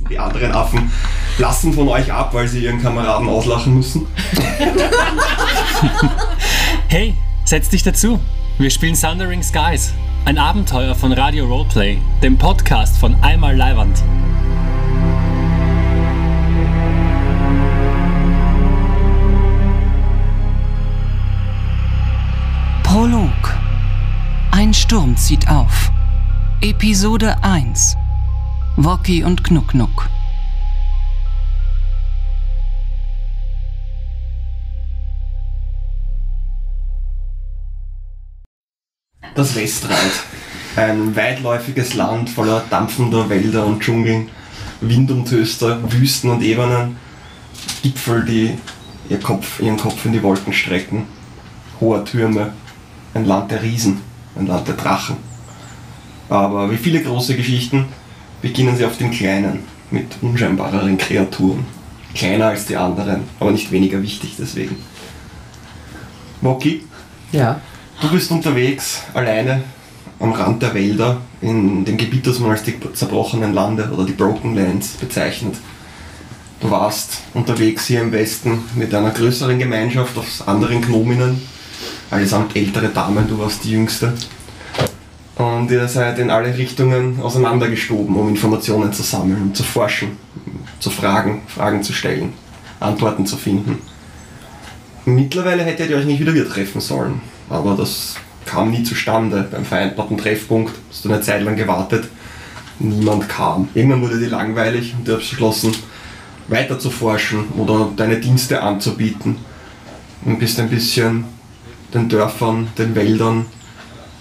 Die anderen Affen lassen von euch ab, weil sie ihren Kameraden auslachen müssen. Hey, setz dich dazu. Wir spielen Thundering Skies, ein Abenteuer von Radio Roleplay, dem Podcast von Einmal Leiwand. Prolog. Ein Sturm zieht auf. Episode 1. Woki und Knucknuck. Das Westrad. Ein weitläufiges Land voller dampfender Wälder und Dschungeln, Windumtöster, Wüsten und Ebenen, Gipfel, die ihr Kopf, ihren Kopf in die Wolken strecken, hohe Türme, ein Land der Riesen, ein Land der Drachen. Aber wie viele große Geschichten beginnen sie auf den kleinen, mit unscheinbareren Kreaturen. Kleiner als die anderen, aber nicht weniger wichtig deswegen. Woki, Ja. Du bist unterwegs, alleine, am Rand der Wälder, in dem Gebiet, das man als die zerbrochenen Lande oder die Broken Lands bezeichnet. Du warst unterwegs hier im Westen mit einer größeren Gemeinschaft aus anderen Gnominnen, allesamt ältere Damen, du warst die jüngste. Und ihr seid in alle Richtungen auseinandergestoben, um Informationen zu sammeln, zu forschen, zu fragen, Fragen zu stellen, Antworten zu finden. Mittlerweile hättet ihr euch nicht wieder wieder treffen sollen, aber das kam nie zustande. Beim vereinbarten Treffpunkt hast du eine Zeit lang gewartet, niemand kam. Irgendwann wurde dir langweilig und du hast beschlossen, weiter zu forschen oder deine Dienste anzubieten. Und bist ein bisschen den Dörfern, den Wäldern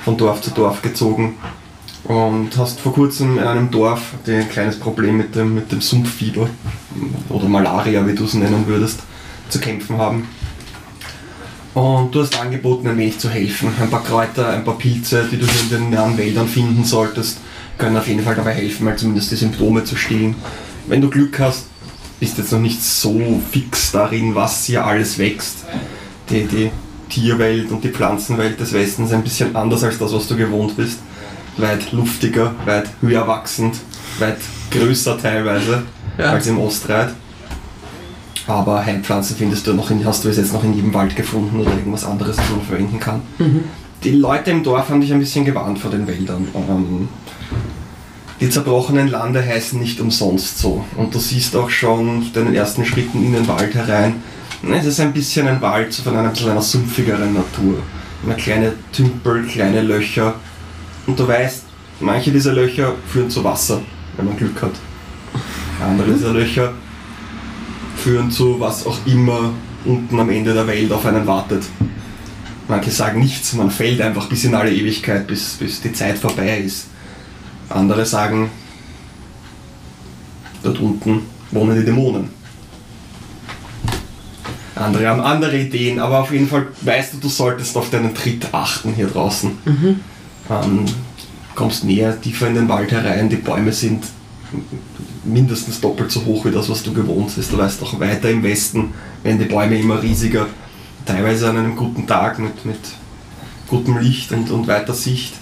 von Dorf zu Dorf gezogen und hast vor kurzem in einem Dorf ein kleines Problem mit dem, mit dem Sumpffieber oder Malaria, wie du es nennen würdest, zu kämpfen haben. Und du hast angeboten, ein wenig zu helfen. Ein paar Kräuter, ein paar Pilze, die du in den nahen Wäldern finden solltest, können auf jeden Fall dabei helfen, mal zumindest die Symptome zu stillen. Wenn du Glück hast, bist jetzt noch nicht so fix darin, was hier alles wächst. Die, die Tierwelt und die Pflanzenwelt des Westens ein bisschen anders als das, was du gewohnt bist. Weit luftiger, weit höher wachsend, weit größer teilweise Ja. als im Ostreit. Aber Heilpflanzen findest du noch in, hast du es jetzt noch in jedem Wald gefunden oder irgendwas anderes, das man verwenden kann. Die Leute im Dorf haben dich ein bisschen gewarnt vor den Wäldern. Ähm, die zerbrochenen Lande heißen nicht umsonst so. Und du siehst auch schon deinen ersten Schritten in den Wald herein, es ist ein bisschen ein Wald von einer bisschen einer sumpfigeren Natur. Immer kleine Tümpel, kleine Löcher. Und du weißt, manche dieser Löcher führen zu Wasser, wenn man Glück hat. Andere dieser Löcher führen zu was auch immer unten am Ende der Welt auf einen wartet. Manche sagen nichts, man fällt einfach bis in alle Ewigkeit, bis, bis die Zeit vorbei ist. Andere sagen, dort unten wohnen die Dämonen. Andere haben andere Ideen, aber auf jeden Fall weißt du, du solltest auf deinen Tritt achten hier draußen. Ähm, kommst näher, tiefer in den Wald herein, die Bäume sind mindestens doppelt so hoch wie das, was du gewohnt bist. Du weißt auch weiter im Westen werden die Bäume immer riesiger. Teilweise an einem guten Tag mit, mit gutem Licht und, und weiter Sicht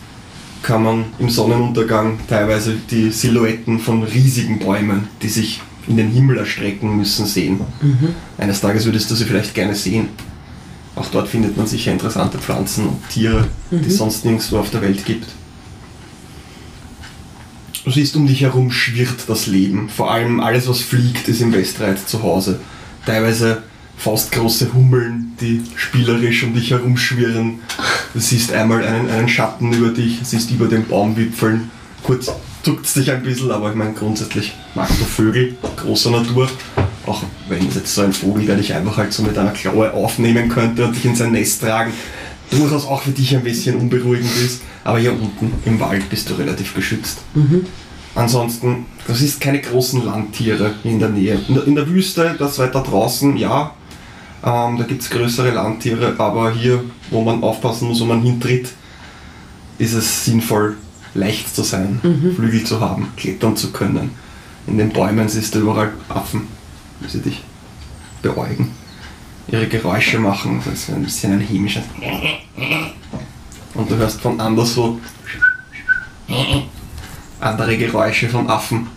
kann man im Sonnenuntergang teilweise die Silhouetten von riesigen Bäumen, die sich in den Himmel erstrecken müssen, sehen. Eines Tages würdest du sie vielleicht gerne sehen. Auch dort findet man sicher interessante Pflanzen und Tiere, die es sonst nirgendwo auf der Welt gibt. Du siehst, um dich herum schwirrt das Leben. Vor allem alles, was fliegt, ist im Westreit zu Hause. Teilweise faustgroße Hummeln, die spielerisch um dich herumschwirren. Du siehst einmal einen, einen Schatten über dich, siehst über den Baumwipfeln. Kurz zuckt es dich ein bisschen, aber ich meine, grundsätzlich magst du Vögel, großer Natur. Auch wenn es jetzt so ein Vogel, der dich einfach halt so mit einer Klaue aufnehmen könnte und dich in sein Nest tragen, durchaus auch für dich ein bisschen unberuhigend ist. Aber hier unten im Wald bist du relativ geschützt. Ansonsten, du siehst keine großen Landtiere in der Nähe. In der, in der Wüste, das weiter draußen, ja, ähm, da gibt es größere Landtiere, aber hier, wo man aufpassen muss, wo man hintritt, ist es sinnvoll, leicht zu sein, Flügel zu haben, klettern zu können. In den Bäumen siehst du überall Affen, wie sie dich beäugen, ihre Geräusche machen, das ist ein bisschen ein hämisches. Und du hörst von anderswo andere Geräusche von Affen.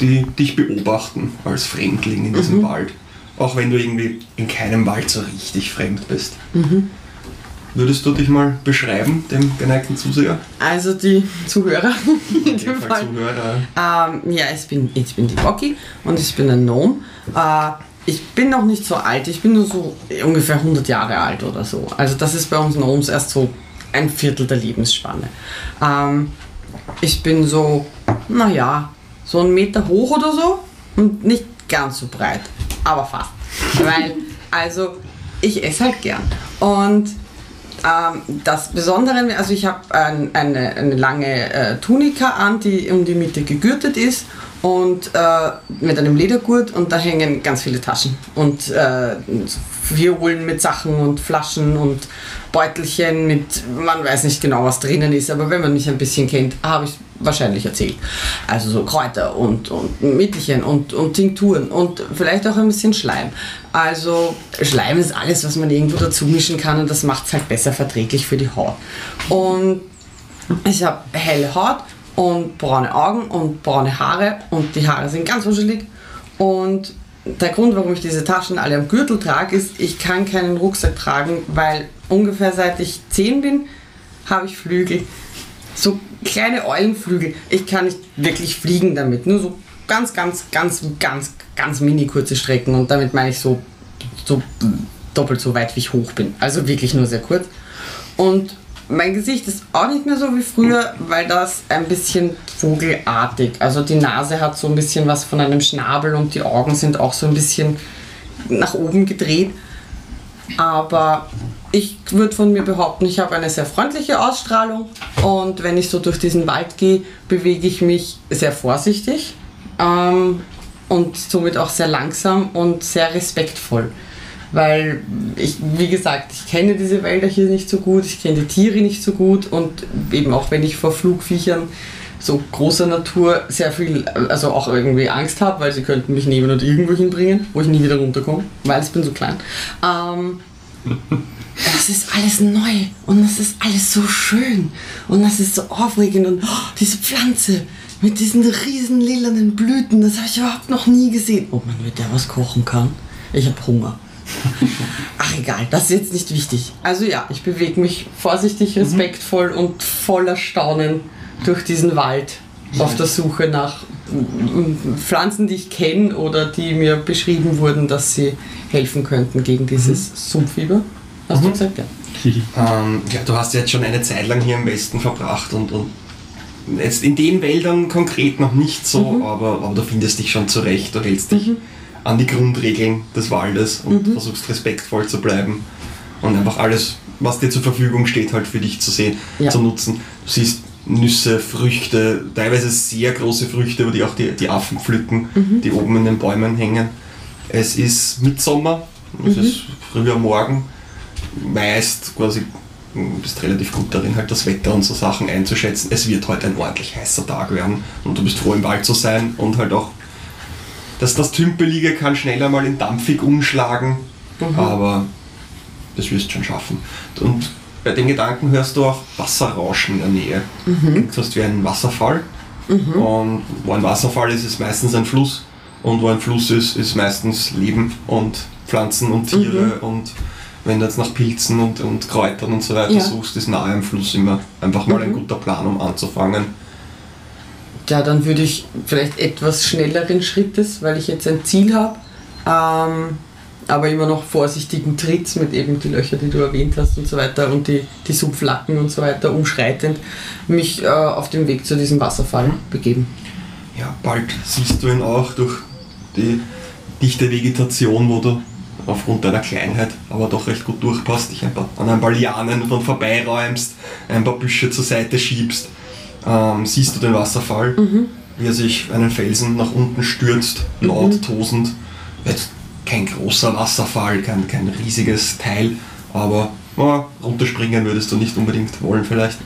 die dich beobachten als Fremdling in diesem Mhm. Wald. Auch wenn du irgendwie in keinem Wald so richtig fremd bist. Mhm. Würdest du dich mal beschreiben, dem geneigten Zuseher? Also die Zuhörer in dem Fall Fall. Zuhörer. Ähm, ja, ich bin, ich bin die Bocky und ich bin ein Gnome. Äh, ich bin noch nicht so alt, ich bin nur so ungefähr 100 Jahre alt oder so. Also das ist bei uns Gnomes erst so ein Viertel der Lebensspanne. Ähm, ich bin so, naja, so einen Meter hoch oder so und nicht ganz so breit, aber fast. Weil, also, ich esse halt gern. Und das Besondere, also ich habe ein, eine, eine lange äh, Tunika an, die um die Mitte gegürtet ist und äh, mit einem Ledergurt und da hängen ganz viele Taschen und äh, Violen mit Sachen und Flaschen und Beutelchen mit, man weiß nicht genau, was drinnen ist, aber wenn man mich ein bisschen kennt, habe ich wahrscheinlich erzählt. Also so Kräuter und, und Mittelchen und, und Tinkturen und vielleicht auch ein bisschen Schleim. Also Schleim ist alles, was man irgendwo dazu mischen kann und das macht es halt besser verträglich für die Haut. Und ich habe helle Haut und braune Augen und braune Haare und die Haare sind ganz wuschelig. Und der Grund, warum ich diese Taschen alle am Gürtel trage, ist, ich kann keinen Rucksack tragen, weil ungefähr seit ich 10 bin, habe ich Flügel. So kleine Eulenflügel. Ich kann nicht wirklich fliegen damit. Nur so ganz, ganz, ganz, ganz, ganz mini kurze Strecken. Und damit meine ich so, so doppelt so weit, wie ich hoch bin. Also wirklich nur sehr kurz. Und mein Gesicht ist auch nicht mehr so wie früher, weil das ein bisschen vogelartig. Also die Nase hat so ein bisschen was von einem Schnabel und die Augen sind auch so ein bisschen nach oben gedreht. Aber ich würde von mir behaupten, ich habe eine sehr freundliche Ausstrahlung und wenn ich so durch diesen Wald gehe, bewege ich mich sehr vorsichtig ähm, und somit auch sehr langsam und sehr respektvoll. Weil ich, wie gesagt, ich kenne diese Wälder hier nicht so gut, ich kenne die Tiere nicht so gut und eben auch wenn ich vor Flugviechern so großer Natur sehr viel, also auch irgendwie Angst habe, weil sie könnten mich nehmen und irgendwo hinbringen, wo ich nie wieder runterkomme, weil ich bin so klein. Ähm, das ist alles neu und das ist alles so schön und das ist so aufregend und oh, diese Pflanze mit diesen riesen lilanen Blüten, das habe ich überhaupt noch nie gesehen. Ob man mit der was kochen kann? Ich habe Hunger. Ach egal, das ist jetzt nicht wichtig. Also ja, ich bewege mich vorsichtig, respektvoll und voller Staunen durch diesen Wald auf der Suche nach mm, Pflanzen, die ich kenne oder die mir beschrieben wurden, dass sie helfen könnten gegen dieses Sumpffieber. Hast du gesagt, ja? Ähm, ja, du hast jetzt schon eine Zeit lang hier im Westen verbracht und, und jetzt in den Wäldern konkret noch nicht so, aber, aber du findest dich schon zurecht, du hältst dich an die Grundregeln des Waldes und versuchst respektvoll zu bleiben und einfach alles, was dir zur Verfügung steht, halt für dich zu sehen, Ja. zu nutzen. Du siehst Nüsse, Früchte, teilweise sehr große Früchte, über die auch die, die Affen pflücken, die oben in den Bäumen hängen. Es ist Mitsommer, es ist früher Morgen, meist quasi du bist relativ gut darin, halt das Wetter und so Sachen einzuschätzen. Es wird heute ein ordentlich heißer Tag werden und du bist froh im Wald zu sein und halt auch, dass das Tümpelige kann schneller mal in dampfig umschlagen, aber das wirst du schon schaffen. Und bei dem Gedanken hörst du auch Wasserrauschen in der Nähe. Klingt fast wie ein Wasserfall. Und wo ein Wasserfall ist, ist meistens ein Fluss. Und wo ein Fluss ist, ist meistens Leben und Pflanzen und Tiere. Und wenn du jetzt nach Pilzen und, und Kräutern und so weiter Ja. suchst, ist nahe am Fluss immer einfach mal ein guter Plan, um anzufangen. Ja, dann würde ich vielleicht etwas schnelleren Schrittes, weil ich jetzt ein Ziel habe, ähm, aber immer noch vorsichtigen Tritts mit eben die Löcher, die du erwähnt hast und so weiter und die, die Sumpflacken und so weiter umschreitend, mich äh, auf den Weg zu diesem Wasserfall begeben. Ja, bald siehst du ihn auch durch die dichte Vegetation, wo du aufgrund deiner Kleinheit aber doch recht gut durchpasst, dich ein paar, an ein paar Lianen von vorbeiräumst, ein paar Büsche zur Seite schiebst, ähm, siehst du den Wasserfall, wie er sich einen Felsen nach unten stürzt, laut, tosend. Jetzt kein großer Wasserfall, kein, kein riesiges Teil, aber ja, runterspringen würdest du nicht unbedingt wollen vielleicht.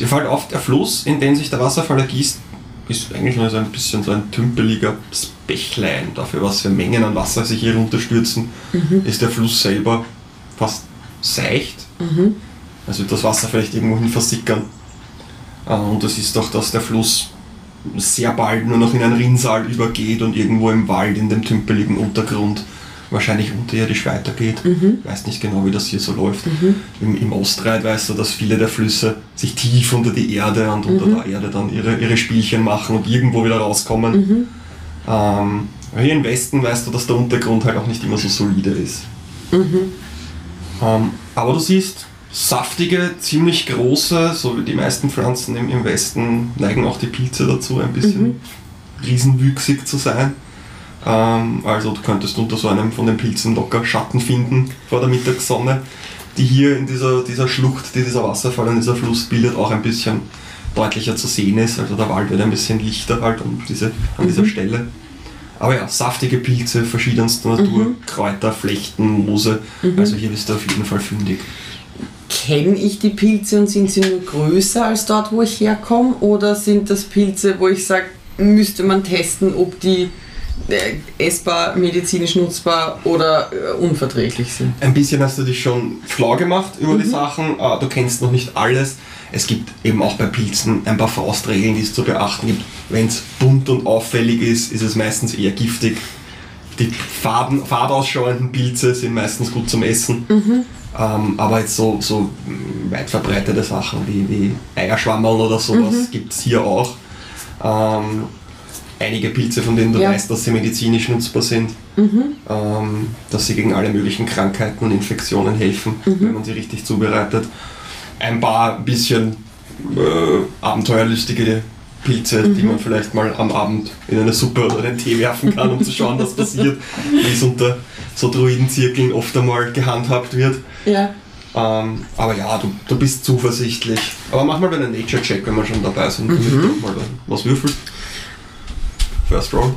Dir fällt auf, der Fluss, in den sich der Wasserfall ergießt, ist eigentlich nur so ein bisschen so ein tümpeliger Bächlein. Dafür, was für Mengen an Wasser sich hier runterstürzen, ist der Fluss selber fast seicht. Also wird das Wasser vielleicht irgendwo hin versickern. Äh, Und das ist doch, dass der Fluss sehr bald nur noch in ein Rinnsal übergeht und irgendwo im Wald in dem tümpeligen Untergrund wahrscheinlich unterirdisch weitergeht. Mhm. Weiß nicht genau, wie das hier so läuft. Im, Im Ostreit weißt du, dass viele der Flüsse sich tief unter die Erde und unter Mhm. der Erde dann ihre, ihre Spielchen machen und irgendwo wieder rauskommen. Mhm. Ähm, hier im Westen weißt du, dass der Untergrund halt auch nicht immer so solide ist. Mhm. Ähm, aber du siehst saftige, ziemlich große, so wie die meisten Pflanzen im, im Westen neigen auch die Pilze dazu, ein bisschen Mhm. riesenwüchsig zu sein. Ähm, also du könntest unter so einem von den Pilzen locker Schatten finden vor der Mittagssonne, die hier in dieser, dieser Schlucht, die dieser Wasserfall und dieser Fluss bildet, auch ein bisschen deutlicher zu sehen ist. Also der Wald wird ein bisschen lichter halt an, diese, an dieser Stelle. Aber ja, saftige Pilze verschiedenster Natur, Kräuter, Flechten, Moose. Also hier bist du auf jeden Fall fündig. Kenne ich die Pilze und sind sie nur größer als dort, wo ich herkomme? Oder sind das Pilze, wo ich sage, müsste man testen, ob die äh, essbar, medizinisch nutzbar oder äh, unverträglich sind? Ein bisschen hast du dich schon schlau gemacht über die Sachen, äh, du kennst noch nicht alles. Es gibt eben auch bei Pilzen ein paar Faustregeln, die es zu beachten gibt. Wenn es bunt und auffällig ist, ist es meistens eher giftig. Die Farben, farbausschauenden Pilze sind meistens gut zum Essen. Ähm, aber jetzt so, so weit verbreitete Sachen wie, wie Eierschwammerl oder sowas gibt es hier auch. Ähm, einige Pilze, von denen du Ja. weißt, dass sie medizinisch nutzbar sind, ähm, dass sie gegen alle möglichen Krankheiten und Infektionen helfen, wenn man sie richtig zubereitet. Ein paar bisschen äh, abenteuerlustige Pilze, die man vielleicht mal am Abend in eine Suppe oder einen Tee werfen kann, um zu schauen, was passiert, wie es unter so Druidenzirkeln oft einmal gehandhabt wird. Ja. Ähm, aber ja, du, du bist zuversichtlich. Aber mach mal einen Nature-Check, wenn wir schon dabei sind, damit du mal was würfelst. First Roll.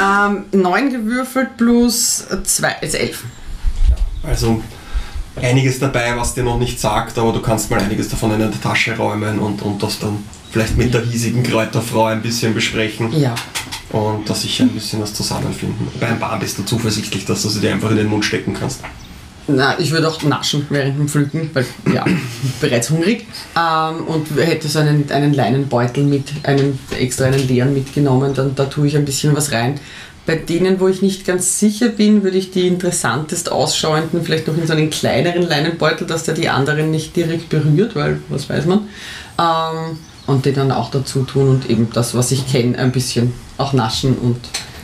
Ähm, 9 gewürfelt plus 2 ist 11. Also einiges dabei, was dir noch nicht sagt, aber du kannst mal einiges davon in der Tasche räumen und, und das dann vielleicht mit der hiesigen Kräuterfrau ein bisschen besprechen Ja. und da sicher ein bisschen was zusammenfinden. Bei ein paar bist du zuversichtlich, dass du sie dir einfach in den Mund stecken kannst. Na, ich würde auch naschen während dem Pflücken, weil ja, bereits hungrig. Ähm, und hätte so einen, einen Leinenbeutel mit, einen extra einen leeren mitgenommen, dann da tue ich ein bisschen was rein. Bei denen, wo ich nicht ganz sicher bin, würde ich die interessantest ausschauenden vielleicht noch in so einen kleineren Leinenbeutel, dass der die anderen nicht direkt berührt, weil was weiß man. Ähm, und den dann auch dazu tun und eben das, was ich kenne, ein bisschen auch naschen und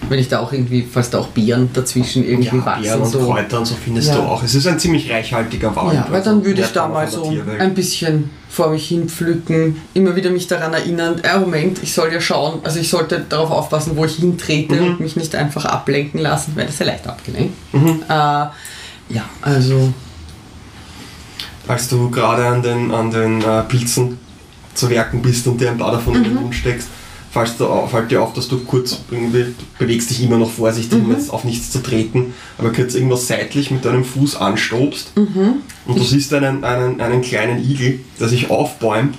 wenn ich da auch irgendwie, falls da auch Beeren dazwischen irgendwie wachsen. Beeren und so. Kräuter und so findest Ja. du auch. Es ist ein ziemlich reichhaltiger Wald. Ja, weil also dann würde ich da mal so ein bisschen vor mich hin pflücken, immer wieder mich daran erinnern, äh, Moment, ich soll ja schauen, also ich sollte darauf aufpassen, wo ich hintrete Mhm. und mich nicht einfach ablenken lassen, weil das ja leicht abgelenkt. Mhm. Äh, ja, also als du gerade an den, an den äh, Pilzen zu werken bist und dir ein paar davon in den Mund steckst, fällt dir, auf, fällt dir auf, dass du kurz irgendwie, du bewegst dich immer noch vorsichtig, um jetzt auf nichts zu treten, aber kurz irgendwas seitlich mit deinem Fuß anstobst und du siehst einen, einen, einen kleinen Igel, der sich aufbäumt,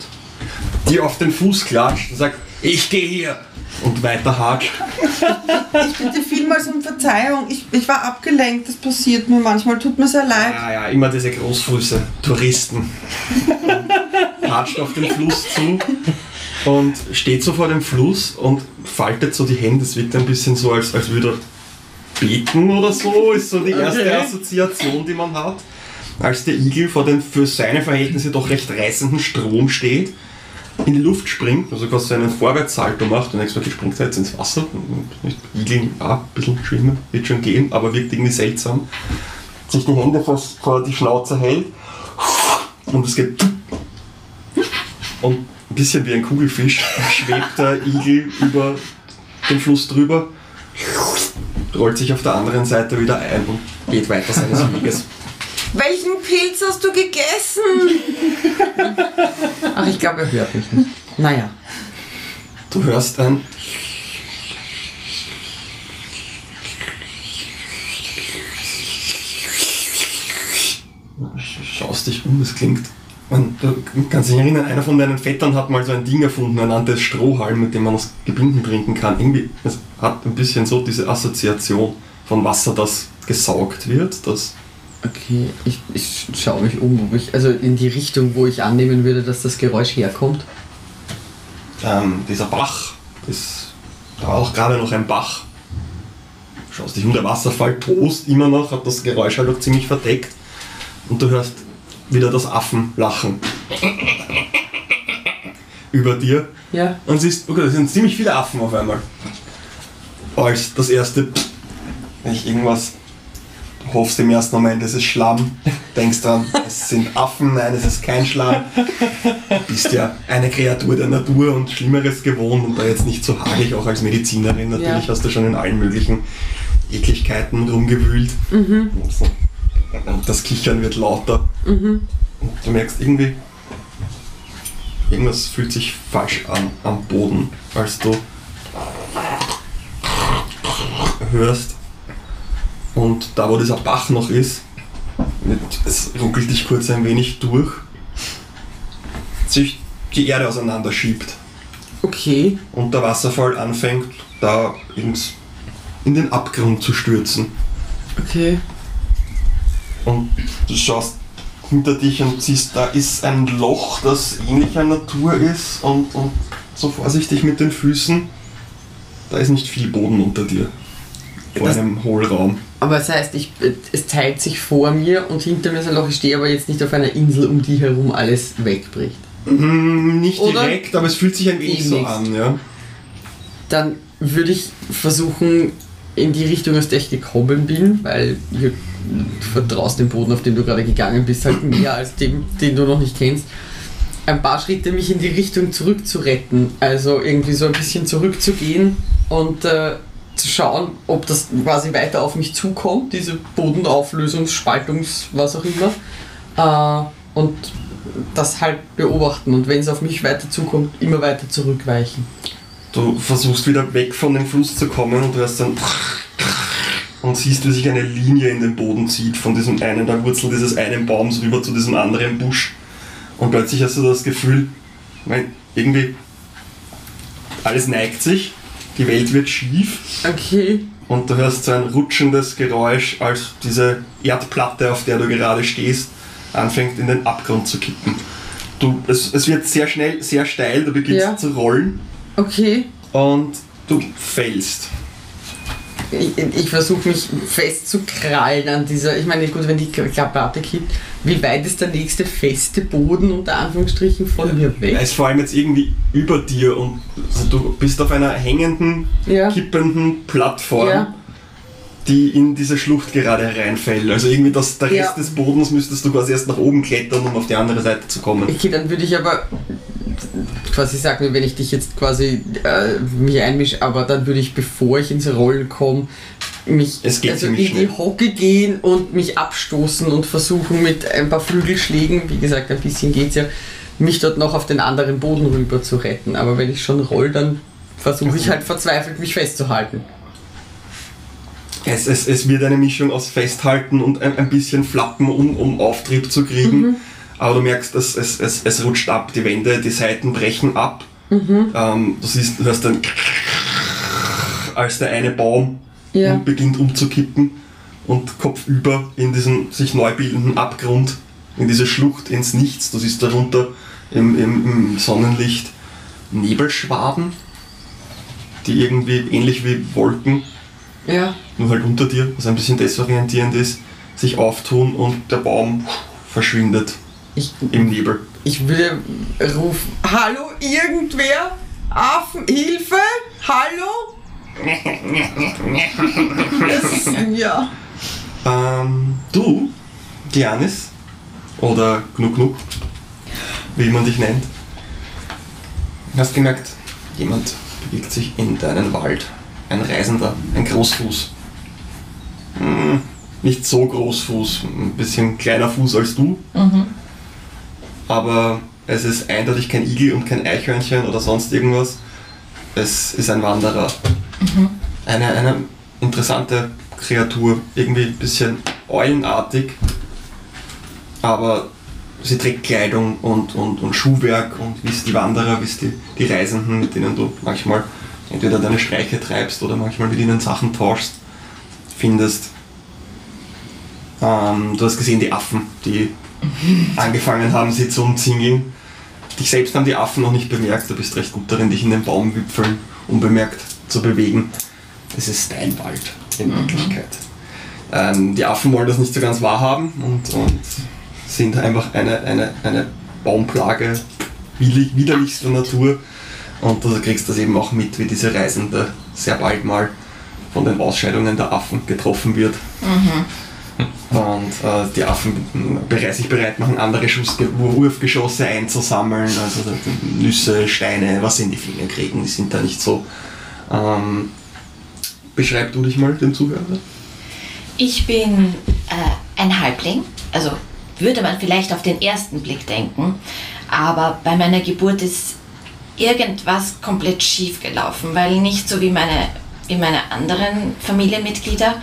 dir auf den Fuß klatscht und sagt, ich gehe hier und weiter hatscht. Ich bitte vielmals um Verzeihung. Ich, ich war abgelenkt, das passiert mir manchmal. Tut mir sehr leid. Ja, ja, immer diese Großfüße, Touristen. Hatscht auf den Fluss zu und steht so vor dem Fluss und faltet so die Hände. Es wirkt ein bisschen so, als, als würde er beten oder so, ist so die erste Okay. Assoziation, die man hat. Als der Igel vor dem für seine Verhältnisse doch recht reißenden Strom steht, in die Luft springt, also quasi einen Vorwärtssalto macht und nächstes Mal springt er jetzt ins Wasser. Igel, ja, ein bisschen schwimmen, wird schon gehen, aber wirkt irgendwie seltsam sich die Hände vor, vor die Schnauze hält und es geht und bisschen wie ein Kugelfisch schwebt der Igel über den Fluss drüber, rollt sich auf der anderen Seite wieder ein und geht weiter seines Weges. Welchen Pilz hast du gegessen? ach, ich glaube, er hört mich nicht. Naja, Du hörst ein Schaust dich um, es klingt. Man, du kannst dich erinnern, einer von deinen Vettern hat mal so ein Ding erfunden, ein nanntes Strohhalm, mit dem man aus Gebinden trinken kann. Irgendwie, es hat ein bisschen so diese Assoziation von Wasser, das gesaugt wird. Das okay, ich, ich schaue mich um, ob ich, also in die Richtung, wo ich annehmen würde, dass das Geräusch herkommt. ähm, dieser Bach, das, da war auch gerade noch ein Bach. Schaust dich um der Wasserfall, tost immer noch, hat das Geräusch halt auch ziemlich verdeckt. Und du hörst wieder das Affenlachen über dir. Ja. Und siehst, okay, da sind ziemlich viele Affen auf einmal. Als das erste, wenn ich irgendwas du hoffst im ersten Moment, es ist Schlamm, denkst dran, es sind Affen, nein, es ist kein Schlamm. Du bist ja eine Kreatur der Natur und Schlimmeres gewohnt und da jetzt nicht so hagig, auch als Medizinerin natürlich Ja. hast du schon in allen möglichen Ekligkeiten rumgewühlt. So. und das Kichern wird lauter. Und du merkst irgendwie, irgendwas fühlt sich falsch an am Boden, als du hörst und da wo dieser Bach noch ist, es ruckelt dich kurz ein wenig durch, sich die Erde auseinanderschiebt Okay. und der Wasserfall anfängt da ins, in den Abgrund zu stürzen. Okay. Und du schaust hinter dich und siehst, da ist ein Loch, das ähnlicher Natur ist und, und so vorsichtig mit den Füßen. Da ist nicht viel Boden unter dir. Vor Das- einem Hohlraum. Aber das heißt, ich, es teilt sich vor mir und hinter mir ist ein Loch. Ich stehe aber jetzt nicht auf einer Insel, um die herum alles wegbricht. Mm, Nicht Oder? direkt, aber es fühlt sich ein wenig so an, ja. Dann würde ich versuchen, in die Richtung, aus der ich gekommen bin, weil du vertraust dem Boden, auf den du gerade gegangen bist, halt mehr als dem, den du noch nicht kennst. Ein paar Schritte mich in die Richtung zurückzuretten. Also irgendwie so ein bisschen zurückzugehen und äh, zu schauen, ob das quasi weiter auf mich zukommt, diese Bodenauflösungs-, Spaltungs-, was auch immer. Äh, und das halt beobachten und wenn es auf mich weiter zukommt, immer weiter zurückweichen. Du versuchst wieder weg von dem Fluss zu kommen und du hörst dann und siehst, wie sich eine Linie in den Boden zieht von diesem einen, der Wurzel dieses einen Baums rüber zu diesem anderen Busch. Und plötzlich hast du das Gefühl, mein, irgendwie alles neigt sich, die Welt wird schief Okay. und du hörst so ein rutschendes Geräusch, als diese Erdplatte, auf der du gerade stehst, anfängt in den Abgrund zu kippen. Du, es, es wird sehr schnell, sehr steil, du beginnst Ja. zu rollen Okay. und du fällst. Ich, ich versuche mich festzukrallen an dieser. Ich meine, gut, wenn die Klappplatte kippt, wie weit ist der nächste feste Boden unter Anführungsstrichen von mir Er weg? ist vor allem jetzt irgendwie über dir und also du bist auf einer hängenden, Ja. kippenden Plattform, Ja. die in diese Schlucht gerade hereinfällt. Also irgendwie das, der Rest Ja. des Bodens müsstest du quasi erst nach oben klettern, um auf die andere Seite zu kommen. Okay, dann würde ich aber quasi sagen, wenn ich dich jetzt quasi äh, mich einmische, aber dann würde ich, bevor ich ins Rollen komme, mich also in die schnell. Hocke gehen und mich abstoßen und versuchen mit ein paar Flügelschlägen, wie gesagt, ein bisschen geht's ja, mich dort noch auf den anderen Boden rüber zu retten. Aber wenn ich schon roll, dann versuche ich halt verzweifelt mich festzuhalten. Es, es, es wird eine Mischung aus Festhalten und ein, ein bisschen Flappen, um, um Auftrieb zu kriegen. Aber du merkst, es, es, es, es rutscht ab, die Wände, die Seiten brechen ab. Ähm, du siehst, du hörst dann, als der eine Baum Ja. beginnt umzukippen und kopfüber in diesen sich neu bildenden Abgrund, in diese Schlucht, ins Nichts. Du siehst darunter im, im, im Sonnenlicht Nebelschwaden, die irgendwie ähnlich wie Wolken Ja. nur halt unter dir, was ein bisschen desorientierend ist, sich auftun und der Baum verschwindet Ich, im Nebel. ich würde rufen, hallo irgendwer? Affen, Hilfe? Hallo? Es, ja. Ähm, du, Giannis, oder Gnuk Gnuk, wie man dich nennt, hast gemerkt, jemand bewegt sich in deinen Wald. Ein Reisender, ein Großfuß. Hm, nicht so Großfuß, ein bisschen kleiner Fuß als du. Aber es ist eindeutig kein Igel und kein Eichhörnchen oder sonst irgendwas. Es ist ein Wanderer. Eine, eine interessante Kreatur, irgendwie ein bisschen eulenartig, aber sie trägt Kleidung und, und, und Schuhwerk und wie es die Wanderer, wie es die, die Reisenden, mit denen du manchmal entweder deine Streiche treibst oder manchmal mit ihnen Sachen tauschst, findest. Ähm, du hast gesehen die Affen, die angefangen haben, sie zu umzingeln. dich selbst haben die Affen noch nicht bemerkt, du bist recht gut darin, dich in den Baumwipfeln unbemerkt zu bewegen. Es ist dein Wald in Wirklichkeit. Ähm, die Affen wollen das nicht so ganz wahrhaben und, und sind einfach eine, eine, eine Baumplage widerlich- widerlichster Natur. Und du kriegst das eben auch mit, wie diese Reisende sehr bald mal von den Ausscheidungen der Affen getroffen wird. Und äh, die Affen sich bereit machen, andere Schuss, Wurfgeschosse einzusammeln, also Nüsse, Steine, was sie in die Finger kriegen, die sind da nicht so. Ähm, beschreib du dich mal den Zuhörer. Ich bin äh, ein Halbling, also würde man vielleicht auf den ersten Blick denken, aber bei meiner Geburt ist irgendwas komplett schief gelaufen, weil nicht so wie meine, wie meine anderen Familienmitglieder,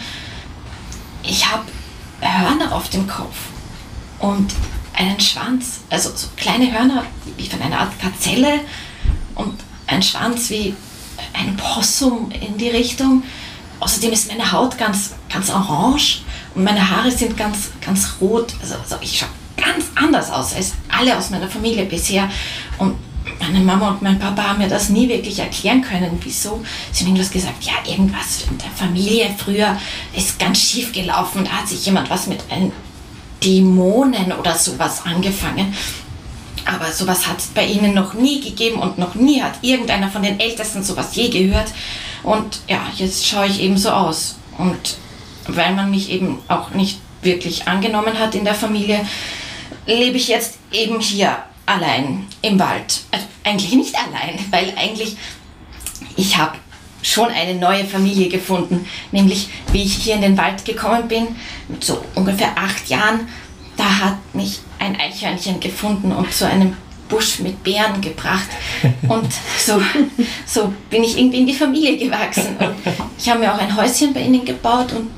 ich habe Hörner auf dem Kopf und einen Schwanz, also so kleine Hörner wie von einer Art Gazelle und ein Schwanz wie ein Possum in die Richtung. Außerdem ist meine Haut ganz, ganz orange und meine Haare sind ganz, ganz rot. Also, also ich schaue ganz anders aus als alle aus meiner Familie bisher. Und meine Mama und mein Papa haben mir das nie wirklich erklären können, wieso. Sie haben irgendwas gesagt, ja, irgendwas in der Familie früher ist ganz schief gelaufen. Da hat sich jemand was mit einem Dämonen oder sowas angefangen. Aber sowas hat es bei ihnen noch nie gegeben und noch nie hat irgendeiner von den Ältesten sowas je gehört. Und ja, jetzt schaue ich eben so aus. Und weil man mich eben auch nicht wirklich angenommen hat in der Familie, lebe ich jetzt eben hier allein im Wald. Also eigentlich nicht allein, weil eigentlich ich habe schon eine neue Familie gefunden. Nämlich, wie ich hier in den Wald gekommen bin, mit so ungefähr acht Jahren, da hat mich ein Eichhörnchen gefunden und zu einem Busch mit Beeren gebracht. Und so, so bin ich irgendwie in die Familie gewachsen. Und ich habe mir auch ein Häuschen bei ihnen gebaut und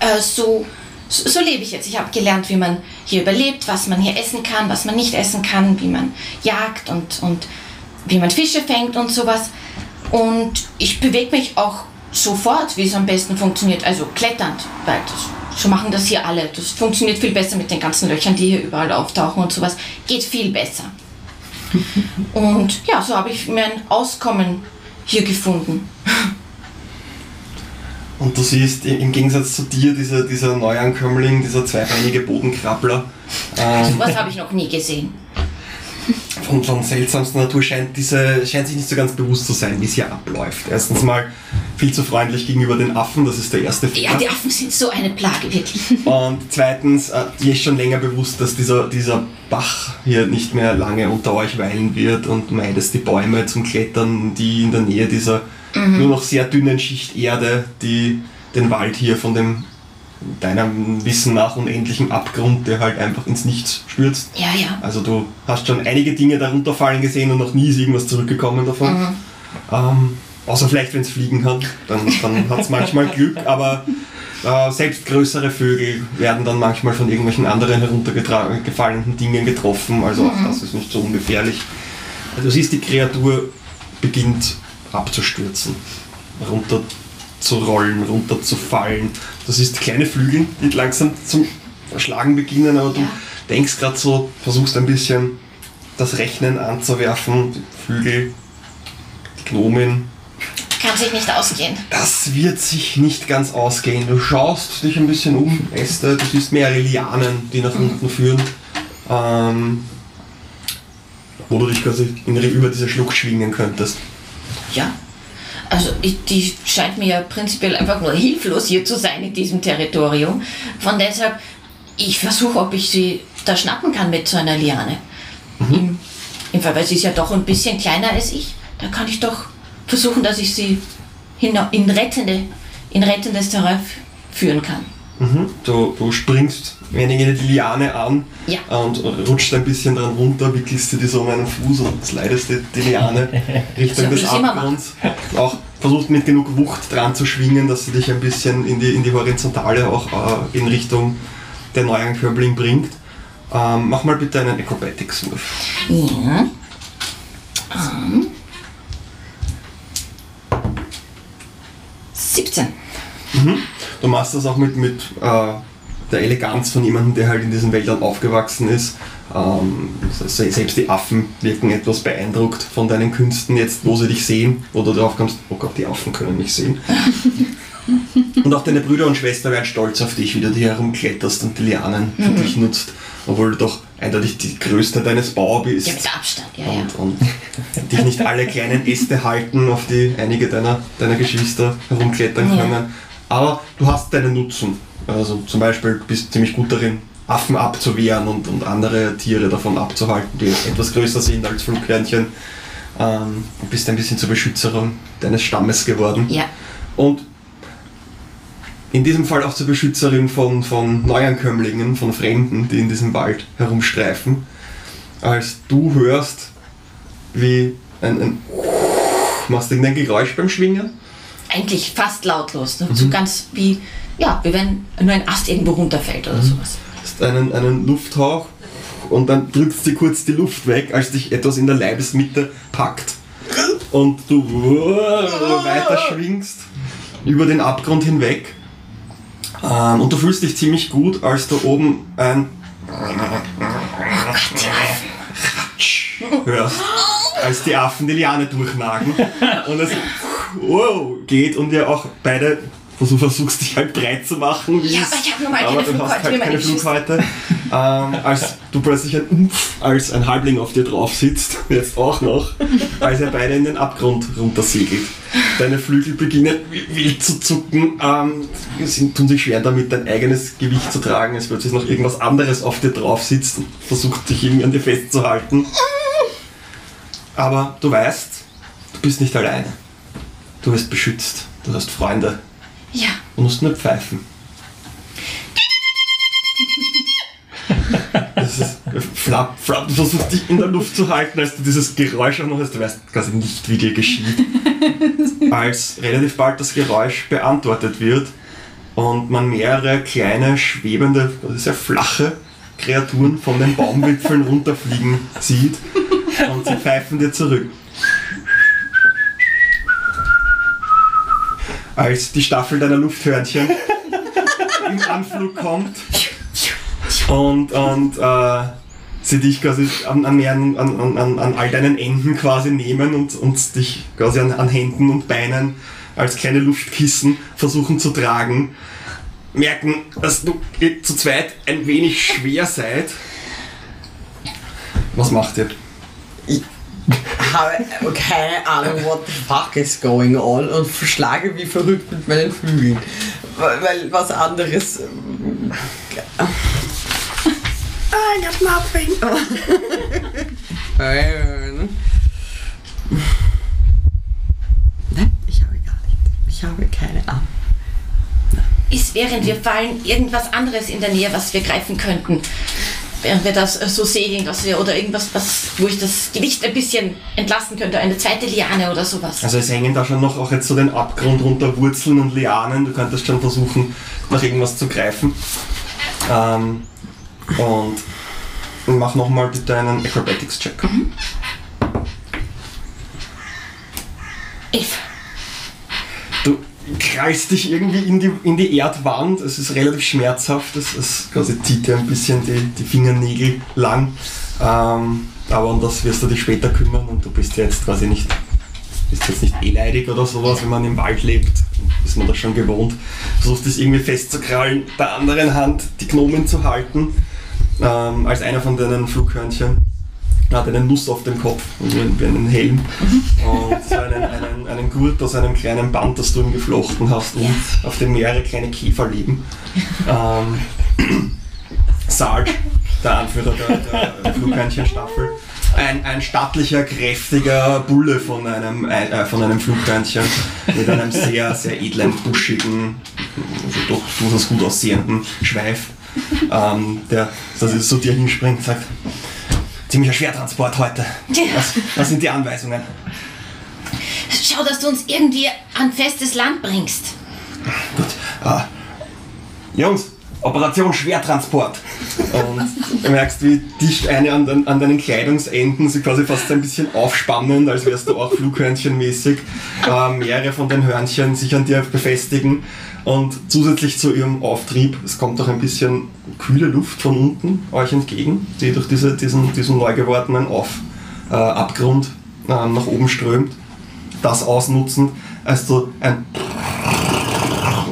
äh, so, so, so lebe ich jetzt. Ich habe gelernt, wie man hier überlebt, was man hier essen kann, was man nicht essen kann, wie man jagt und, und wie man Fische fängt und sowas. Und ich bewege mich auch sofort, wie es am besten funktioniert, also kletternd, weil das, so machen das hier alle. Das funktioniert viel besser mit den ganzen Löchern, die hier überall auftauchen und sowas. Geht viel besser. Und ja, so habe ich mein Auskommen hier gefunden. Und du siehst im Gegensatz zu dir, dieser, dieser Neuankömmling, dieser zweibeinige Bodenkrabbler, ähm, Sowas habe ich noch nie gesehen. von, von seltsamster Natur scheint, diese, scheint sich nicht so ganz bewusst zu sein, wie es hier abläuft. Erstens mal viel zu freundlich gegenüber den Affen, das ist der erste Fehler. Ja, die Affen sind so eine Plage, wirklich. Und zweitens, äh, dir ist schon länger bewusst, dass dieser, dieser Bach hier nicht mehr lange unter euch weilen wird und meidest die Bäume zum Klettern, die in der Nähe dieser nur noch sehr dünnen Schicht Erde, die den Wald hier von dem deinem Wissen nach unendlichen Abgrund, der halt einfach ins Nichts stürzt. Ja, ja. Also du hast schon einige Dinge darunter fallen gesehen und noch nie ist irgendwas zurückgekommen davon. Ähm, außer vielleicht, wenn es fliegen kann, dann, dann hat es manchmal Glück, aber äh, selbst größere Vögel werden dann manchmal von irgendwelchen anderen heruntergefallenen Dingen getroffen, also auch das ist nicht so ungefährlich. Also du siehst, die Kreatur beginnt abzustürzen, runter zu rollen, runter zu fallen. Du siehst kleine Flügel, die langsam zum Schlagen beginnen, aber du Ja. denkst gerade so, versuchst ein bisschen das Rechnen anzuwerfen, die Flügel, die Gnomen. Kann sich nicht ausgehen. Das wird sich nicht ganz ausgehen. Du schaust dich ein bisschen um, Äste, du siehst mehrere Lianen, die nach unten führen, ähm, wo du dich quasi über diese Schluck schwingen könntest. Ja. Also ich, die scheint mir ja prinzipiell einfach nur hilflos hier zu sein in diesem Territorium. Von deshalb, ich versuche, ob ich sie da schnappen kann mit so einer Liane. Im, Im Fall, weil sie ist ja doch ein bisschen kleiner als ich. Da kann ich doch versuchen, dass ich sie in, rettende, in rettendes Terrain führen kann. Mhm. Du, du springst wenige die Liane an Ja. und rutscht ein bisschen dran runter, wickelst dir die so um einen Fuß und slidest die, die Liane Richtung des Abgrunds. Auch versucht mit genug Wucht dran zu schwingen, dass sie dich ein bisschen in die, in die Horizontale auch äh, in Richtung der neuen Körbling bringt. Ähm, mach mal bitte einen Acrobatics-Wurf. Ja. Ähm. 17. Du machst das auch mit, mit äh, der Eleganz von jemandem, der halt in diesen Wäldern aufgewachsen ist. Ähm, se- selbst die Affen wirken etwas beeindruckt von deinen Künsten jetzt, wo sie dich sehen, wo du drauf kommst, oh Gott, die Affen können mich sehen. und auch deine Brüder und Schwester werden stolz auf dich, wie du hier herumkletterst und die Lianen für dich nutzt, obwohl du doch eindeutig die größte deines Bau bist Ja, mit Abstand, ja, ja. und, und dich nicht alle kleinen Äste halten, auf die einige deiner, deiner Geschwister herumklettern Ja. können. Aber du hast deinen Nutzen. Also zum Beispiel du bist ziemlich gut darin, Affen abzuwehren und, und andere Tiere davon abzuhalten, die etwas größer sind als Flughörnchen. Ähm, du bist ein bisschen zur Beschützerin deines Stammes geworden. Ja. Und in diesem Fall auch zur Beschützerin von, von Neuankömmlingen, von Fremden, die in diesem Wald herumstreifen. Als du hörst, wie ein, ein machst du irgendein Geräusch beim Schwingen? Eigentlich fast lautlos. Ne? Mhm. So ganz wie, ja, wie wenn nur ein Ast irgendwo runterfällt Mhm. oder sowas. Hast einen, einen Lufthauch und dann drückst du kurz die Luft weg, als dich etwas in der Leibesmitte packt und du weiter schwingst über den Abgrund hinweg. Ähm, und du fühlst dich ziemlich gut, als du oben ein Ratsch hörst, als die Affen die Liane durchnagen und es wow, geht und ihr auch beide du versuchst dich halt breit zu machen. wie Ja, es- aber ich hab nun mal aber keine Flughäute halt keine Flughäute. ähm, als du plötzlich ein Umf, als ein Halbling auf dir drauf sitzt, jetzt auch noch, als ihr beide in den Abgrund runtersegelt. Deine Flügel beginnen wi- wild zu zucken, ähm, sie tun sich schwer damit, dein eigenes Gewicht zu tragen, es plötzlich noch irgendwas anderes auf dir drauf sitzt und versucht dich irgendwie an dir festzuhalten. Aber du weißt, du bist nicht alleine. Du wirst beschützt, du hast Freunde, Ja. du musst nur pfeifen. Das ist, flapp, flapp, du versuchst dich in der Luft zu halten, als du dieses Geräusch auch noch hast. Du weißt quasi nicht, wie dir geschieht. Als relativ bald das Geräusch beantwortet wird und man mehrere kleine, schwebende, also sehr flache Kreaturen von den Baumwipfeln runterfliegen sieht und sie pfeifen dir zurück. Als die Staffel deiner Lufthörnchen im Anflug kommt und, und äh, sie dich quasi an, an, an, an, an, all deinen Enden quasi nehmen und, und dich quasi an, an Händen und Beinen als kleine Luftkissen versuchen zu tragen, merken, dass du zu zweit ein wenig schwer seid. Was macht ihr? Habe keine Ahnung, what the fuck is going on und verschlage wie verrückt mit meinen Flügeln. Weil, weil was anderes. ähm, I got nothing. Nein, ich habe gar nichts. Ich habe keine Ahnung. Ist während wir fallen irgendwas anderes in der Nähe, was wir greifen könnten? Während wir das so segeln, dass wir oder irgendwas, was, wo ich das Gewicht ein bisschen entlasten könnte, eine zweite Liane oder sowas. Also es hängen da schon noch auch jetzt so den Abgrund runter Wurzeln und Lianen. Du könntest schon versuchen, nach irgendwas zu greifen. Ähm, und mach nochmal bitte einen Acrobatics-Check. Elf. Du krallst dich irgendwie in die, in die Erdwand. Es ist relativ schmerzhaft. Es, es quasi zieht dir ein bisschen die, die Fingernägel lang. Ähm, aber um das wirst du dich später kümmern und du bist jetzt quasi nicht, bist jetzt nicht eleidig oder sowas, wenn man im Wald lebt. Ist man das schon gewohnt. Versuchst es irgendwie festzukrallen, der anderen Hand die Gnomen zu halten. Ähm, als einer von deinen Flughörnchen hat einen Nuss auf dem Kopf, also wie einen Helm. Und so einen, einen, einen Gurt aus einem kleinen Band, das du ihm geflochten hast, um, auf dem mehrere kleine Käfer leben. Ähm, Sarge, der Anführer der, der Flughörnchenstaffel. Ein, ein stattlicher, kräftiger Bulle von einem, äh, von einem Flughörnchen mit einem sehr, sehr edlen, buschigen, also doch durchaus gut aussehenden Schweif, ähm, der also so dir hinspringt und sagt, ziemlicher Schwertransport heute. Was, was sind die Anweisungen? Schau, dass du uns irgendwie an festes Land bringst. Gut. Ah. Jungs, Operation Schwertransport. Und du merkst, wie die eine an, den, an deinen Kleidungsenden sie quasi fast ein bisschen aufspannend, als wärst du auch Flughörnchenmäßig, äh, mehrere von den Hörnchen sich an dir befestigen. Und zusätzlich zu ihrem Auftrieb, es kommt auch ein bisschen kühle Luft von unten euch entgegen, die durch diese, diesen, diesen neu gewordenen Auf, äh, Abgrund äh, nach oben strömt. Das ausnutzen, als du ein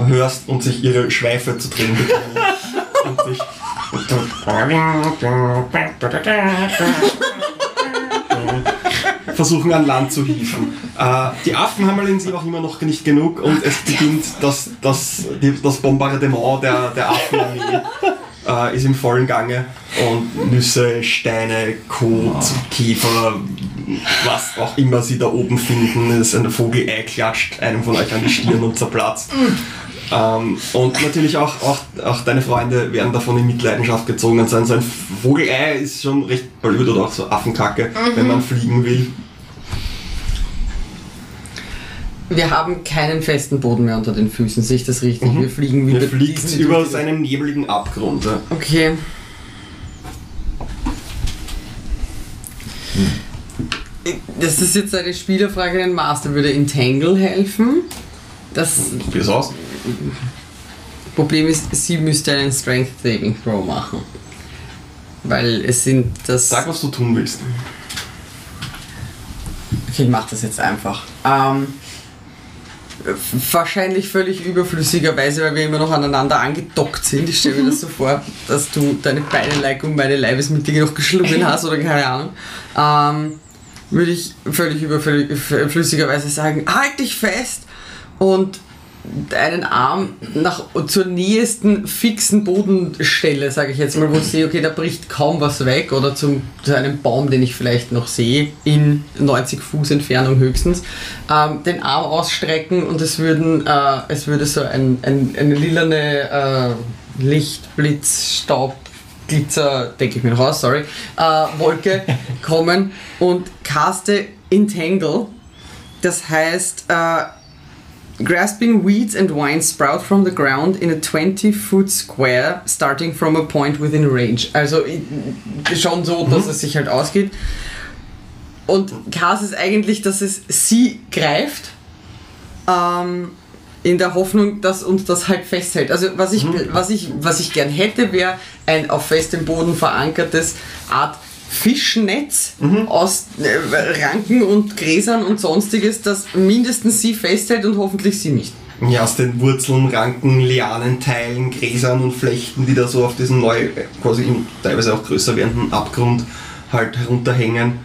hörst und sich ihre Schweife zu drehen beginnen. Versuchen an Land zu hieven. Äh, die Affen haben allerdings auch immer noch nicht genug und es beginnt das, das, das Bombardement der, der Affenarmee. Äh, ist im vollen Gange und Nüsse, Steine, Kot, Käfer, was auch immer sie da oben finden, ist ein Vogelei klatscht einem von euch an die Stirn und zerplatzt. Ähm, und natürlich auch, auch, auch deine Freunde werden davon in Mitleidenschaft gezogen sein. So ein Vogelei ist schon recht blöd oder auch so Affenkacke, wenn man fliegen will. Wir haben keinen festen Boden mehr unter den Füßen, sehe ich das richtig? Wir fliegen Ihr wieder fliegt diesen- über seinen nebligen Abgrund. ja. Okay. Das ist jetzt eine Spielerfrage den Master. Würde Entangle helfen? Das Probier's aus. Problem ist, sie müsste einen Strength Saving Throw machen. Weil es sind das. Sag, was du tun willst. Okay, ich mach das jetzt einfach. Ähm, wahrscheinlich völlig überflüssigerweise, weil wir immer noch aneinander angedockt sind. Ich stelle mir das so vor, dass du deine Beine like um meine Leibesmittel noch geschlungen hast oder keine Ahnung. Ähm, würde ich völlig überflüssigerweise sagen, halt dich fest und einen Arm nach zur nächsten fixen Bodenstelle, sage ich jetzt mal, wo ich sehe, okay, da bricht kaum was weg oder zum, zu einem Baum, den ich vielleicht noch sehe, in 90 Fuß Entfernung höchstens, ähm, den Arm ausstrecken und es würden, äh, es würde so ein, ein, eine lilane äh, Licht, Blitz, Staub, Glitzer, denke ich mir noch aus, sorry, äh, Wolke kommen und caste Entangle. Das heißt, äh, Grasping weeds and vines sprout from the ground in a 20 foot square, starting from a point within range. Also schon so, dass es sich halt ausgeht. Und Chaos ist eigentlich, dass es sie greift, ähm, in der Hoffnung, dass uns das halt festhält. Also was ich, was ich, was ich gern hätte, wäre ein auf festem Boden verankertes Art Fischnetz aus äh, Ranken und Gräsern und sonstiges, das mindestens sie festhält und hoffentlich sie nicht. Ja, aus den Wurzeln, Ranken, Lianenteilen, Gräsern und Flechten, die da so auf diesem neu, quasi teilweise auch größer werdenden Abgrund halt herunterhängen,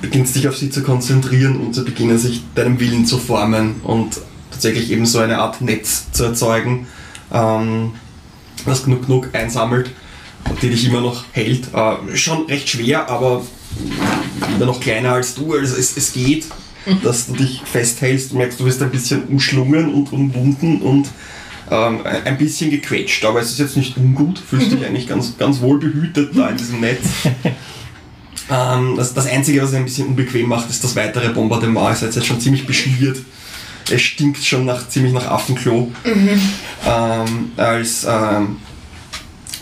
beginnst dich auf sie zu konzentrieren und sie beginnen sich deinem Willen zu formen und tatsächlich eben so eine Art Netz zu erzeugen, ähm, das genug genug einsammelt und die dich immer noch hält. Äh, schon recht schwer, aber immer noch kleiner als du, also es, es geht, dass du dich festhältst, du merkst, du bist ein bisschen umschlungen und umwunden und ähm, ein bisschen gequetscht, aber es ist jetzt nicht ungut, fühlst dich eigentlich ganz, ganz wohl behütet da in diesem Netz. Ähm, das, das Einzige, was es ein bisschen unbequem macht, ist das weitere Bombardement. Ihr seid jetzt schon ziemlich beschmiert. Es stinkt schon nach, ziemlich nach Affenklo. Ähm, als ähm,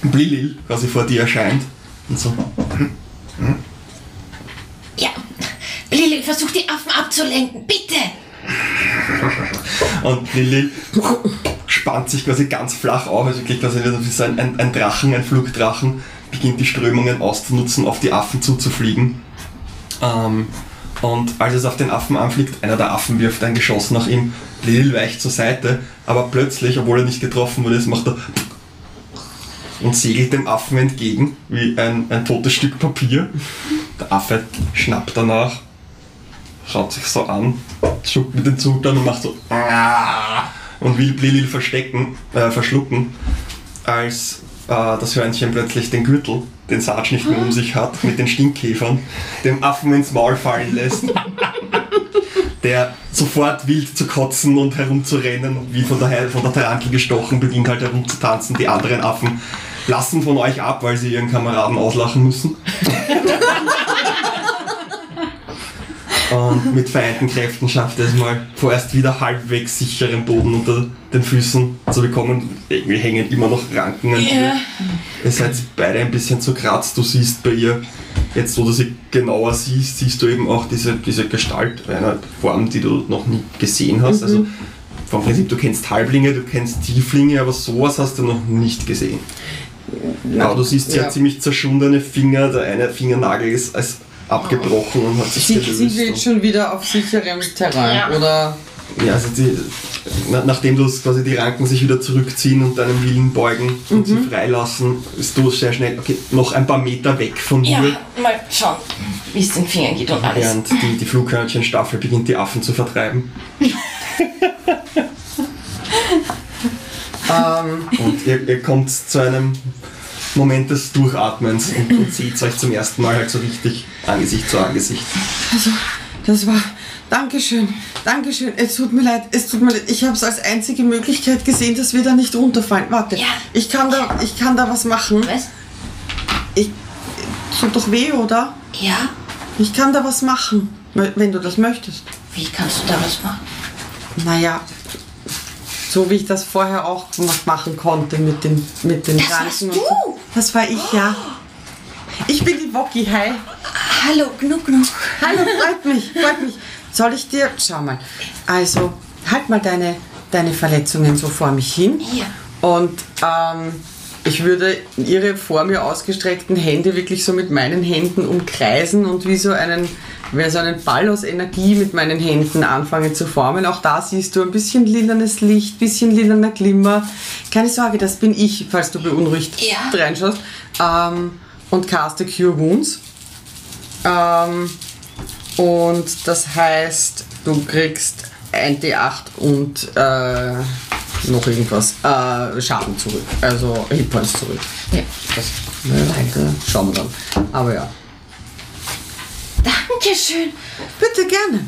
Blilil quasi vor dir erscheint und so. Ja. Lili, versuch die Affen abzulenken, bitte! Und Lilly spannt sich quasi ganz flach auf, also wirklich quasi wie so ein, ein, ein Drachen, ein Flugdrachen, beginnt die Strömungen auszunutzen, auf die Affen zuzufliegen. Ähm, und als es auf den Affen anfliegt, einer der Affen wirft ein Geschoss nach ihm, Lilly weicht zur Seite, aber plötzlich, obwohl er nicht getroffen wurde, macht er und segelt dem Affen entgegen, wie ein, ein totes Stück Papier. Der Affe schnappt danach, schaut sich so an, zuckt mit den Zutern und macht so "Ah", und will Lilil verstecken, äh, verschlucken, als äh, das Hörnchen plötzlich den Gürtel, den Sarge nicht mehr um sich hat, mit den Stinkkäfern, dem Affen ins Maul fallen lässt. Der sofort wild zu kotzen und herumzurennen, und wie von der, von der Tarantel gestochen, beginnt halt herumzutanzen. Die anderen Affen lassen von euch ab, weil sie ihren Kameraden auslachen müssen. Und mit vereinten Kräften schafft er es mal vorerst wieder halbwegs sicheren Boden unter den Füßen zu bekommen. Irgendwie hängen immer noch Ranken an ihr. Ihr seid beide ein bisschen zu kratzt. Du siehst bei ihr, jetzt wo du sie genauer siehst, siehst du eben auch diese, diese Gestalt einer Form, die du noch nie gesehen hast. Also vom Prinzip, du kennst Halblinge, du kennst Tieflinge, aber sowas hast du noch nicht gesehen. Ja, du siehst, sie Ja. hat ziemlich zerschundene Finger, der eine Fingernagel ist als abgebrochen und hat sich Sie, gelöst. sie und- schon wieder auf sicherem Terrain, Ja. oder? ja, also die, na, nachdem du quasi die Ranken sich wieder zurückziehen und deinen Willen beugen und sie freilassen, ist du sehr schnell, okay, noch ein paar Meter weg von Ja, dir. mal schauen, wie es den Fingern geht und alles. Während die, die Flughörnchenstaffel beginnt, die Affen zu vertreiben. Ähm, Und ihr, ihr kommt zu einem Moment des Durchatmens und, und seht euch zum ersten Mal halt so richtig Angesicht zu Angesicht. Also, das war. Dankeschön, Dankeschön. Es tut mir leid, es tut mir leid. Ich habe es als einzige Möglichkeit gesehen, dass wir da nicht runterfallen. Warte, Ja. ich, kann da, ich kann da was machen. Was? Ich, tut doch weh, oder? Ja? Ich kann da was machen, wenn du das möchtest. Wie kannst du da was machen? Naja, so wie ich das vorher auch noch machen konnte mit den, mit den Das Ranken warst du? Das war ich, ja. Ich bin die Woki, hi. Hallo, Gnuck, Gnuck. Hallo, freut mich, freut mich. Soll ich dir, schau mal, also halt mal deine, deine Verletzungen so vor mich hin. Hier. und ähm, ich würde ihre vor mir ausgestreckten Hände wirklich so mit meinen Händen umkreisen und wie so einen, wie so einen Ball aus Energie mit meinen Händen anfangen zu formen. Auch da siehst du ein bisschen lilanes Licht, bisschen lilaner Glimmer. Keine Sorge, das bin ich, falls du beunruhigt Ja. reinschaust. Ähm, und caste Cure Wounds. Ähm, und das heißt, du kriegst ein D8 und äh, noch irgendwas äh, Schaden zurück. Also Hitpoints zurück. Ja. Das ne, schauen wir dann. Aber ja. Dankeschön. Bitte gerne.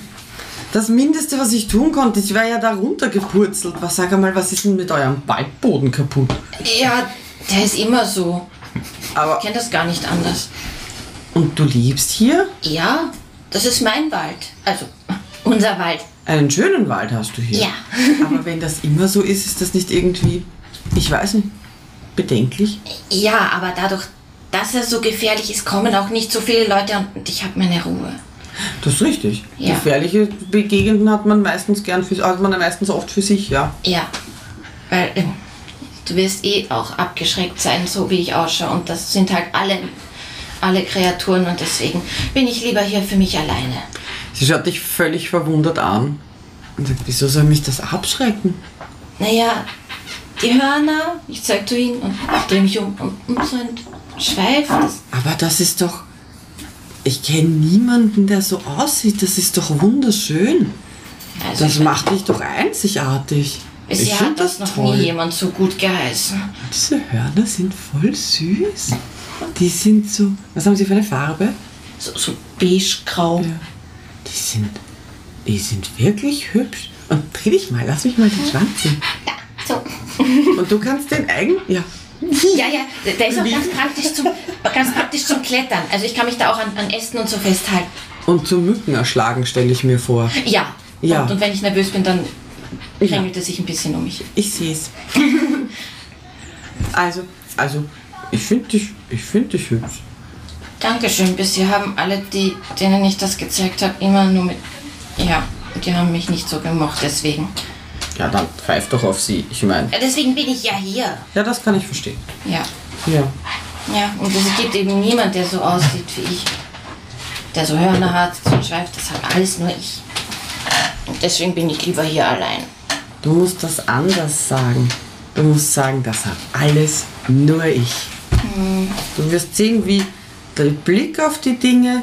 Das Mindeste, was ich tun konnte, ich wäre ja da runtergepurzelt. Was sag einmal, was ist denn mit eurem Waldboden kaputt? Ja, der ist immer so. Aber Ich kenne das gar nicht anders. Und du lebst hier? Ja, das ist mein Wald. Also, unser Wald. Einen schönen Wald hast du hier. Ja. Aber wenn das immer so ist, ist das nicht irgendwie, ich weiß nicht, bedenklich? Ja, aber dadurch, dass er so gefährlich ist, kommen auch nicht so viele Leute und ich habe meine Ruhe. Das ist richtig. Ja. Gefährliche Gegenden hat man meistens gern für, hat man meistens oft für sich, ja. Ja, weil ähm, du wirst eh auch abgeschreckt sein, so wie ich ausschaue. Und das sind halt alle, alle Kreaturen und deswegen bin ich lieber hier für mich alleine. sie schaut dich völlig verwundert an. Und sagt, wieso soll mich das abschrecken? Naja, die Hörner, ich zeig zu ihnen und drehe mich um und, und so ein Schweif. Das, Aber das ist doch. Ich kenne niemanden, der so aussieht. Das ist doch wunderschön. also Das ich- macht dich doch einzigartig. ich Bisher find hat das noch nie jemand so gut geheißen. Diese Hörner sind voll süß. Die sind so. Was haben sie für eine Farbe? So, so beige-grau. Die sind. Die sind wirklich hübsch. Und dreh dich mal, lass mich mal den Schwanz sehen. So. Und du kannst den eigen. Ja. Ja, ja, der ist auch ganz praktisch, zum, ganz praktisch zum Klettern. Also ich kann mich da auch an, an Ästen und so festhalten. Und zum Mücken erschlagen, stelle ich mir vor. Ja. Ja. Und, und wenn ich nervös bin, dann krängelt es sich ein bisschen um mich. Ich sehe es. also, also, ich finde dich, ich finde dich hübsch. Dankeschön. Bisher haben alle, die, denen ich das gezeigt habe, immer nur mit. Ja, die haben mich nicht so gemocht, deswegen. Ja, dann pfeif doch auf sie. Ich meine, Ja, Deswegen bin ich ja hier. ja, das kann ich verstehen. Ja. Ja. Ja, und es gibt eben niemand, der so aussieht wie ich. Der so Hörner hat, so ein Schweif, das habe alles nur ich. Und deswegen bin ich lieber hier allein. Du musst das anders sagen. Du musst sagen, das hat alles nur ich. Du wirst sehen, wie der Blick auf die Dinge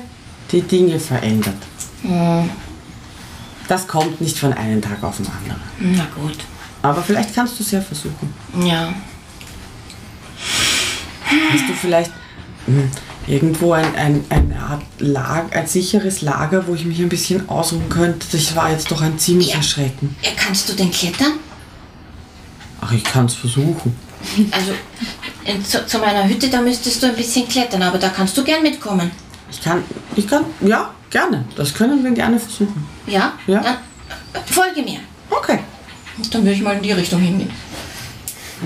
die Dinge verändert. Das kommt nicht von einem Tag auf den anderen. Na gut. Aber vielleicht kannst du es ja versuchen. Ja. Hast du vielleicht hm, irgendwo ein, ein, eine Art Lager, ein sicheres Lager, wo ich mich ein bisschen ausruhen könnte? Das war jetzt doch ein ziemlicher Ja. Schrecken. ja. Kannst du denn klettern? Ach, ich kann es versuchen. Also in, zu, zu meiner Hütte, da müsstest du ein bisschen klettern, aber da kannst du gern mitkommen. Ich kann, ich kann, ja, gerne. Das können wir gerne versuchen. Ja? Ja. Dann äh, folge mir. Okay. Dann würde ich mal in die Richtung hingehen.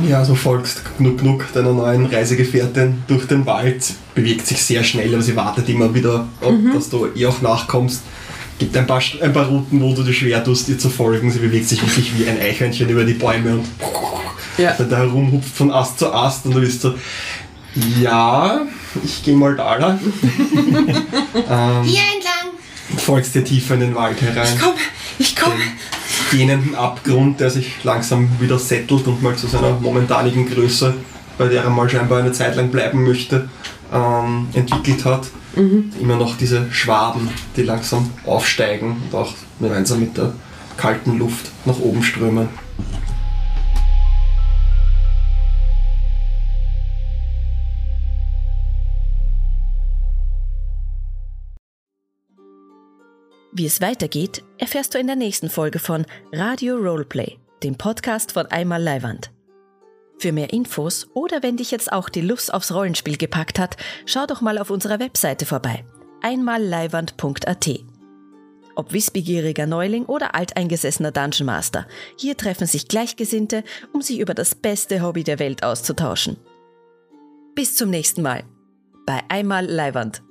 Ja, so folgst Knuck Knuck deiner neuen Reisegefährtin durch den Wald, bewegt sich sehr schnell, aber sie wartet immer wieder, ob, dass du ihr auch nachkommst. Gibt ein paar, ein paar Routen, wo du dir schwer tust, ihr zu folgen. Sie bewegt sich wirklich wie ein Eichhörnchen über die Bäume und Ja. da herumhupft von Ast zu Ast und du bist so, ja, ich gehe mal da lang. Hier entlang. folgst dir tiefer in den Wald herein. Komm, ich komme. den gähnenden Abgrund, der sich langsam wieder settelt und mal zu seiner momentanigen Größe, bei der er mal scheinbar eine Zeit lang bleiben möchte, ähm, entwickelt hat. Immer noch diese Schwaben, die langsam aufsteigen und auch gemeinsam mit der kalten Luft nach oben strömen. Wie es weitergeht, erfährst du in der nächsten Folge von Radio Roleplay, dem Podcast von Einmal Leiwand. Für mehr Infos oder wenn dich jetzt auch die Lust aufs Rollenspiel gepackt hat, schau doch mal auf unserer Webseite vorbei. einmalleiwand.at. Ob wissbegieriger Neuling oder alteingesessener Dungeon Master, hier treffen sich Gleichgesinnte, um sich über das beste Hobby der Welt auszutauschen. Bis zum nächsten Mal bei Einmal Leiwand.